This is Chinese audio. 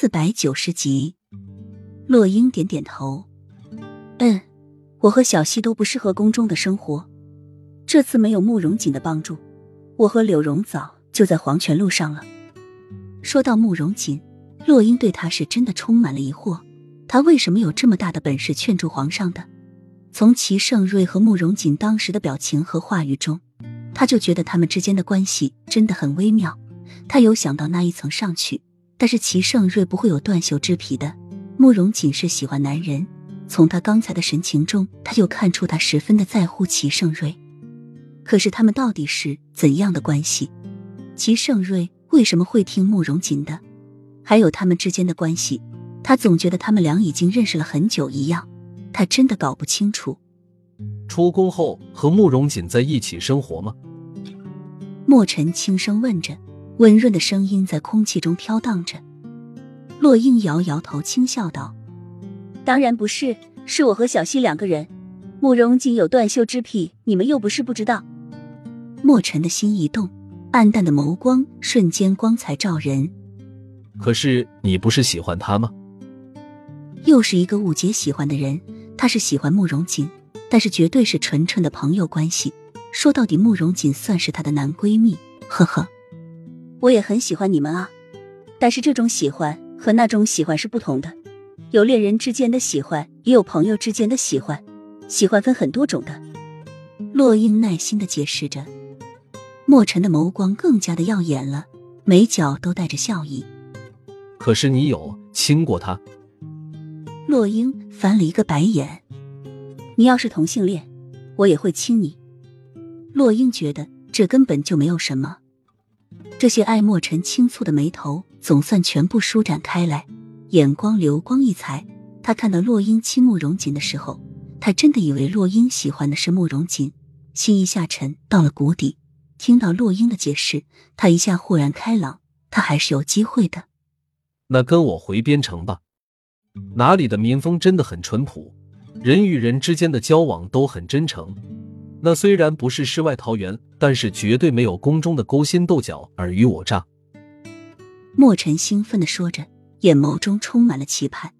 四百九十集，洛英点点头，嗯，我和小溪都不适合宫中的生活。这次没有慕容锦的帮助，我和柳荣早就在黄泉路上了。说到慕容锦，洛英对他是真的充满了疑惑，他为什么有这么大的本事劝住皇上的？从齐盛瑞和慕容锦当时的表情和话语中，他就觉得他们之间的关系真的很微妙。他有想到那一层上去。但是齐盛瑞不会有断袖之癖的。慕容锦是喜欢男人，从他刚才的神情中，他就看出他十分的在乎齐盛瑞。可是他们到底是怎样的关系？齐盛瑞为什么会听慕容锦的？还有他们之间的关系，他总觉得他们俩已经认识了很久一样，他真的搞不清楚。出宫后和慕容锦在一起生活吗？莫尘轻声问着。温润的声音在空气中飘荡着，洛英摇摇头，轻笑道：“当然不是，是我和小溪两个人。慕容锦有断袖之癖，你们又不是不知道。”墨尘的心一动，暗淡的眸光瞬间光彩照人。可是你不是喜欢他吗？又是一个误解喜欢的人，他是喜欢慕容锦，但是绝对是纯纯的朋友关系。说到底，慕容锦算是他的男闺蜜。呵呵。我也很喜欢你们啊，但是这种喜欢和那种喜欢是不同的。有恋人之间的喜欢，也有朋友之间的喜欢，喜欢分很多种的。洛英耐心的解释着，墨尘的眸光更加的耀眼了，眉角都带着笑意。可是你有亲过他？洛英翻了一个白眼。你要是同性恋，我也会亲你。洛英觉得这根本就没有什么。这些爱墨尘轻蹙的眉头总算全部舒展开来，眼光流光溢彩。他看到洛英亲慕容锦的时候，他真的以为洛英喜欢的是慕容锦，心一下沉到了谷底。听到洛英的解释，他一下豁然开朗，他还是有机会的。那跟我回边城吧，哪里的民风真的很淳朴，人与人之间的交往都很真诚。那虽然不是世外桃源，但是绝对没有宫中的勾心斗角、尔虞我诈。墨尘兴奋的说着，眼眸中充满了期盼。